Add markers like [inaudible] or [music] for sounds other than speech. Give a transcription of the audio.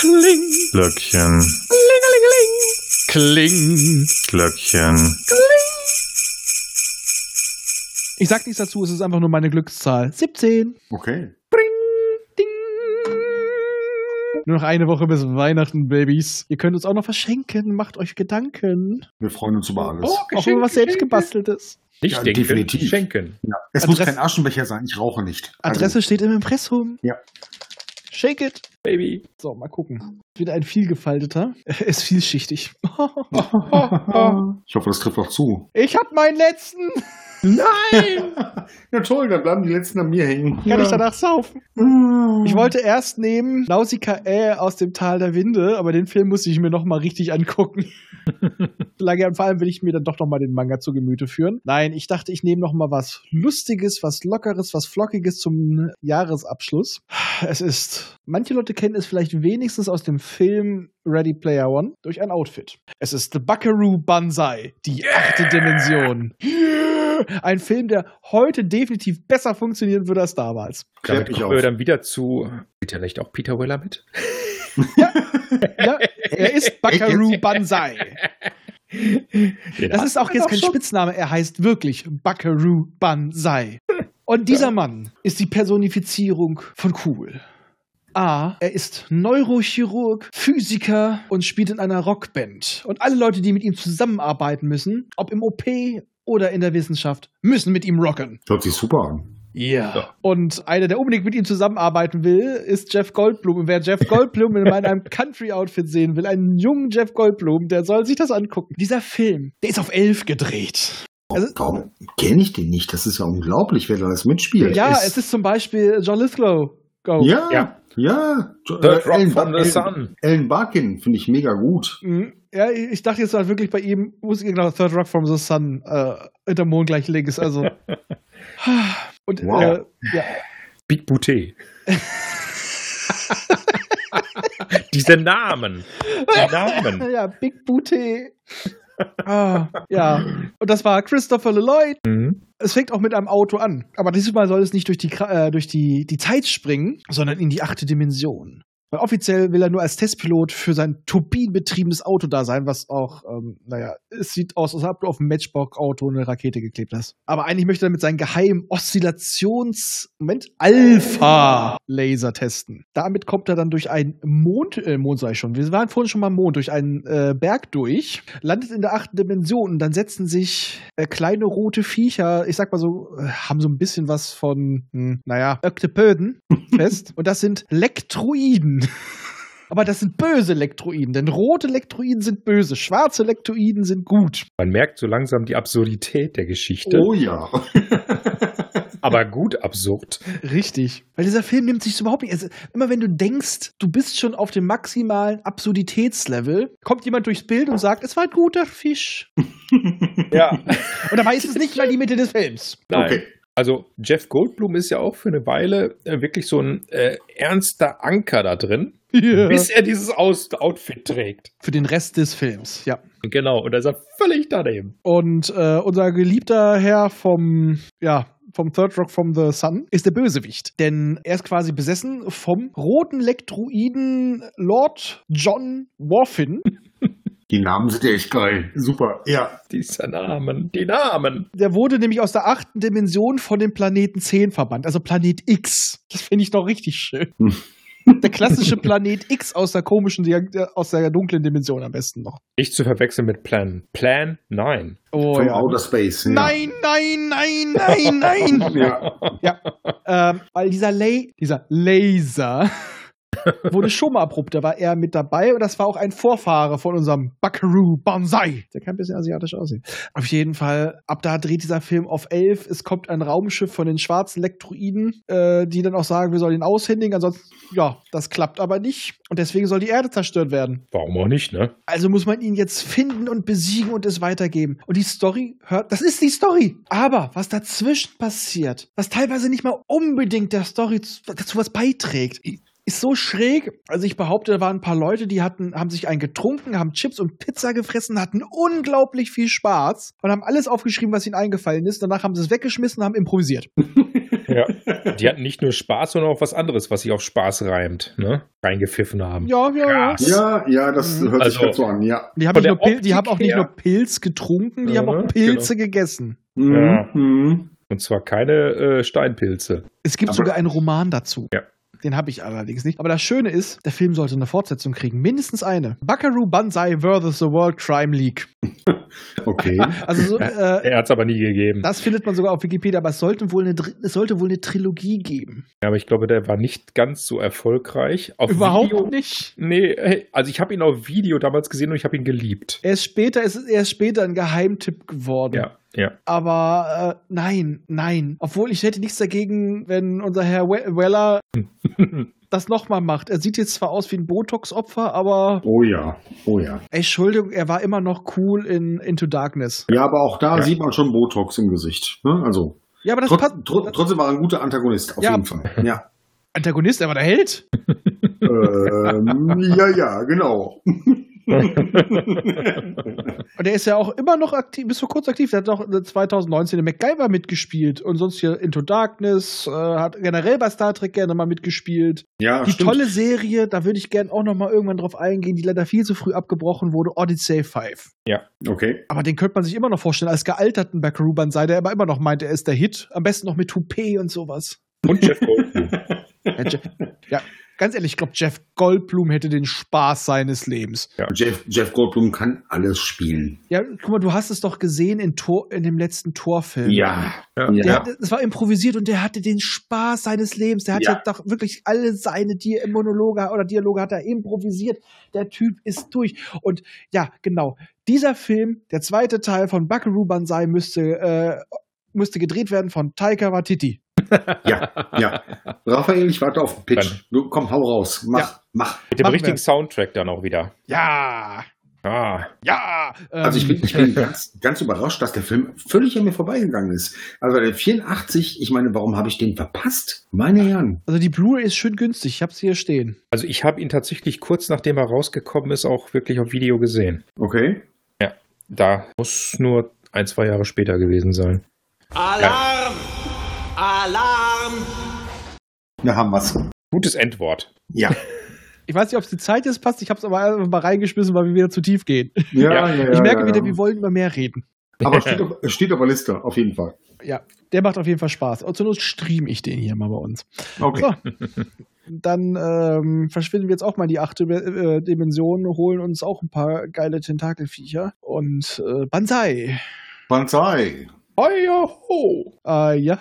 Kling. Glöckchen. Klingelingeling. Kling. Glöckchen. Ich sag nichts dazu, es ist einfach nur meine Glückszahl. 17. Okay. Ding. Nur noch eine Woche bis Weihnachten, Babys. Ihr könnt uns auch noch verschenken. Macht euch Gedanken. Wir freuen uns über alles. auch über was selbst gebasteltes. Ich Ja, denke, definitiv. schenken. Ja. Es muss Adresse- kein Aschenbecher sein, ich rauche nicht. Adresse steht im Impressum. Ja. Shake it. Baby. So, mal gucken. Wieder ein vielgefalteter. Er [laughs] ist vielschichtig. [laughs] Ich hoffe, das trifft auch zu. Ich hab meinen letzten. Nein! [laughs] Ja toll, dann bleiben die letzten an mir hängen. Kann ich danach saufen? Ich wollte erst nehmen Nausicaa aus dem Tal der Winde, aber den Film musste ich mir noch mal richtig angucken. [laughs] Lange, vor allem will ich mir dann doch noch mal den Manga zu Gemüte führen. Nein, ich dachte, ich nehme noch mal was Lustiges, was Lockeres, was Flockiges zum Jahresabschluss. Es ist, manche Leute kennen es vielleicht wenigstens aus dem Film Ready Player One durch ein Outfit. Es ist The Buckaroo Banzai, die achte Dimension. [laughs] Ein Film, der heute definitiv besser funktionieren würde als damals. Damit mich kommen wir dann wieder zu. Spielt ja nicht auch Peter Weller mit? Ja, er ist [laughs] Buckaroo Banzai. Das ist auch jetzt kein Spitzname, er heißt wirklich Buckaroo Banzai. Und dieser Mann ist die Personifizierung von cool. A, er ist Neurochirurg, Physiker und spielt in einer Rockband. Und alle Leute, die mit ihm zusammenarbeiten müssen, ob im OP oder in der Wissenschaft, müssen mit ihm rocken. Hört sich super an. Ja. Und einer, der unbedingt mit ihm zusammenarbeiten will, ist Jeff Goldblum. Und wer Jeff Goldblum in einem [laughs] Country-Outfit sehen will, einen jungen Jeff Goldblum, der soll sich das angucken. Dieser Film, der ist auf elf gedreht. Also- Warum kenne ich den nicht? Das ist ja unglaublich, wer da alles mitspielt. Ja, es ist zum Beispiel John Lithgow. Go. Ja, ja. Ja. Jo- Third Rock Ellen, from the Sun. Ellen Barkin finde ich mega gut. Mhm. Ja, ich dachte jetzt halt wirklich bei ihm, muss genau Third Rock from the Sun, äh, hinter Mond gleich links, also. [laughs] Und, Wow. äh, ja. Big Boutet. [laughs] Diese Namen. Die Namen. [laughs] ja, Big Booty. ah, ja. Und das war Christopher Lloyd. Mhm. Es fängt auch mit einem Auto an. Aber dieses Mal soll es nicht durch die, äh, durch die, die Zeit springen, sondern in die achte Dimension. Weil offiziell will er nur als Testpilot für sein turbinenbetriebenes Auto da sein, was auch, ähm, naja, es sieht aus, als ob du auf einem Matchbox-Auto eine Rakete geklebt hast. Aber eigentlich möchte er mit seinem geheimen Oszillations-, Moment, Alpha-Laser testen. Damit kommt er dann durch einen Mond, äh, Mond ich schon, wir waren vorhin schon mal am Mond, durch einen äh, Berg durch, landet in der achten Dimension und dann setzen sich äh, kleine rote Viecher, ich sag mal so, äh, haben so ein bisschen was von, hm, naja, Öktopöden [laughs] fest. Und das sind Lektroiden. [laughs] Aber das sind böse Lektroiden, denn rote Lektroiden sind böse, schwarze Lektroiden sind gut. Man merkt so langsam die Absurdität der Geschichte. Oh ja. [laughs] Aber gut absurd. Richtig. Weil dieser Film nimmt sich so überhaupt nicht. Also, immer wenn du denkst, du bist schon auf dem maximalen Absurditätslevel, kommt jemand durchs Bild und sagt, es war ein guter Fisch. [laughs] Ja. Und dabei ist es nicht mal die Mitte des Films. Nein. Okay. Also Jeff Goldblum ist ja auch für eine Weile äh, wirklich so ein äh, ernster Anker da drin, bis er dieses Aus Outfit trägt. Für den Rest des Films, ja. Genau, und da ist er völlig daneben. Und äh, unser geliebter Herr vom, ja, vom Third Rock from the Sun ist der Bösewicht. Denn er ist quasi besessen vom roten Lektroiden Lord John Worfin. Die Namen sind ja echt geil. Super. Ja. Dieser Namen, die Namen. Der wurde nämlich aus der achten Dimension von dem Planeten 10 verbannt, also Planet X. Das finde ich doch richtig schön. Der klassische Planet X aus der komischen, Dia- aus der dunklen Dimension am besten noch. Nicht zu verwechseln mit Plan. Plan 9. Oh, Vom Outer Space. Ja. Nein, nein, nein, nein, nein. [laughs] Ja. Ja, ähm, weil dieser, La dieser Laser wurde schon mal abrupt. Da war er mit dabei und das war auch ein Vorfahre von unserem Buckaroo Banzai. Der kann ein bisschen asiatisch aussehen. Auf jeden Fall, ab da dreht dieser Film auf elf. Es kommt ein Raumschiff von den schwarzen Elektroiden, äh, die dann auch sagen, wir sollen ihn aushändigen. Ansonsten, ja, das klappt aber nicht. Und deswegen soll die Erde zerstört werden. Warum auch nicht, ne? Also muss man ihn jetzt finden und besiegen und es weitergeben. Und die Story hört, das ist die Story. Aber was dazwischen passiert, was teilweise nicht mal unbedingt der Story dazu was beiträgt, ist so schräg. Also ich behaupte, da waren ein paar Leute, die hatten, haben sich einen getrunken, haben Chips und Pizza gefressen, hatten unglaublich viel Spaß und haben alles aufgeschrieben, was ihnen eingefallen ist. Danach haben sie es weggeschmissen und haben improvisiert. [laughs] Ja. Die hatten nicht nur Spaß, sondern auch was anderes, was sich auf Spaß reimt, ne? Reingepfiffen haben. Ja, ja, ja. Krass. Ja, ja, das Mhm. hört sich Also- gerade so an, ja. Die haben, nicht nur Pil die haben auch nicht nur Pilz getrunken, die haben Ja, auch Pilze gegessen. Mhm. Ja. Mhm. Und zwar keine äh, Steinpilze. Es gibt Aber- sogar einen Roman dazu. Ja. Den habe ich allerdings nicht. Aber das Schöne ist, der Film sollte eine Fortsetzung kriegen. Mindestens eine. Buckaroo Banzai vs. The World Crime League. [laughs] Okay. Also so, äh, Er hat es aber nie gegeben. das findet man sogar auf Wikipedia, aber es sollte wohl eine, es sollte wohl eine Trilogie geben. Ja, aber ich glaube, der war nicht ganz so erfolgreich. Auf Überhaupt Video, nicht. Nee, hey, also ich habe ihn auf Video damals gesehen und ich habe ihn geliebt. Er ist später, es ist später ein Geheimtipp geworden. Ja, ja. Aber äh, nein, nein. Obwohl ich hätte nichts dagegen, wenn unser Herr We Weller [laughs] das nochmal macht. Er sieht jetzt zwar aus wie ein Botox-Opfer, aber Oh ja, oh ja. ey, Entschuldigung, er war immer noch cool in Into Darkness. Ja, aber auch da Ja. sieht man schon Botox im Gesicht. Ne? Also Ja, aber das trotz, passt. tr trotzdem war er ein guter Antagonist, auf Ja. jeden Fall. Ja. Antagonist, er war der Held. [laughs] ähm, ja, ja, genau. [laughs] [laughs] Und er ist ja auch immer noch aktiv, bis vor kurz aktiv. Er hat auch 2019 in MacGyver mitgespielt und sonst hier Into Darkness, äh, hat generell bei Star Trek gerne mal mitgespielt. Ja, Die stimmt. tolle Serie, da würde ich gerne auch noch mal irgendwann drauf eingehen, die leider viel zu früh abgebrochen wurde, Odyssey 5. Okay. Aber den könnte man sich immer noch vorstellen als gealterten Buckaroo Banzai, der aber immer noch meint, er ist der Hit. Am besten noch mit Toupet und sowas. Und Jeff Goldblum. [laughs] Ja, ja ganz ehrlich, ich glaube, Jeff Goldblum hätte den Spaß seines Lebens. Jeff, Jeff Goldblum kann alles spielen. Ja, guck mal, du hast es doch gesehen in, Tor, in dem letzten Torfilm. Ja. Ja. Ja. Der, Das war improvisiert und der hatte den Spaß seines Lebens. Der hat ja, Ja. doch wirklich alle seine Di Monologe oder Dialoge hat er improvisiert. Der Typ ist durch. Und ja, genau. Dieser Film, der zweite Teil von Buckaroo Banzai, müsste, äh, müsste gedreht werden von Taika Waititi. Ja, ja. Raphael, ich warte auf den Pitch. Du, komm, hau raus. Mach, Ja. mach. Mit dem Machen richtigen wir. Soundtrack dann auch wieder. Ja, Ah, ja. Ähm, Also ich bin, ich bin [laughs] ganz, ganz überrascht, dass der Film völlig an mir vorbeigegangen ist. Also der 84, ich meine, warum habe ich den verpasst? Meine Herren. also die Blu-ray ist schön günstig. Ich hab's hier stehen. also ich habe ihn tatsächlich kurz nachdem er rausgekommen ist auch wirklich auf Video gesehen. Okay. Da muss nur ein, zwei Jahre später gewesen sein. Alarm! Alarm! Da haben wir's. Gutes Endwort. Ja. [laughs] Ich weiß nicht, ob es die Zeit jetzt passt. Ich hab's aber einfach mal reingeschmissen, weil wir wieder zu tief gehen. Ja, Ja. [laughs] ja, ja. ich merke ja, wieder, ja. wir wollen über mehr reden. Aber [laughs] steht auf, steht auf der Liste, auf jeden Fall. Ja, der macht auf jeden Fall Spaß. Und zur Not stream ich den hier mal bei uns. Okay. So. Dann ähm, verschwinden wir jetzt auch mal in die achte äh, Dimension, holen uns auch ein paar geile Tentakelviecher und äh, Banzai. Banzai. Heuer ho! Äh, ja.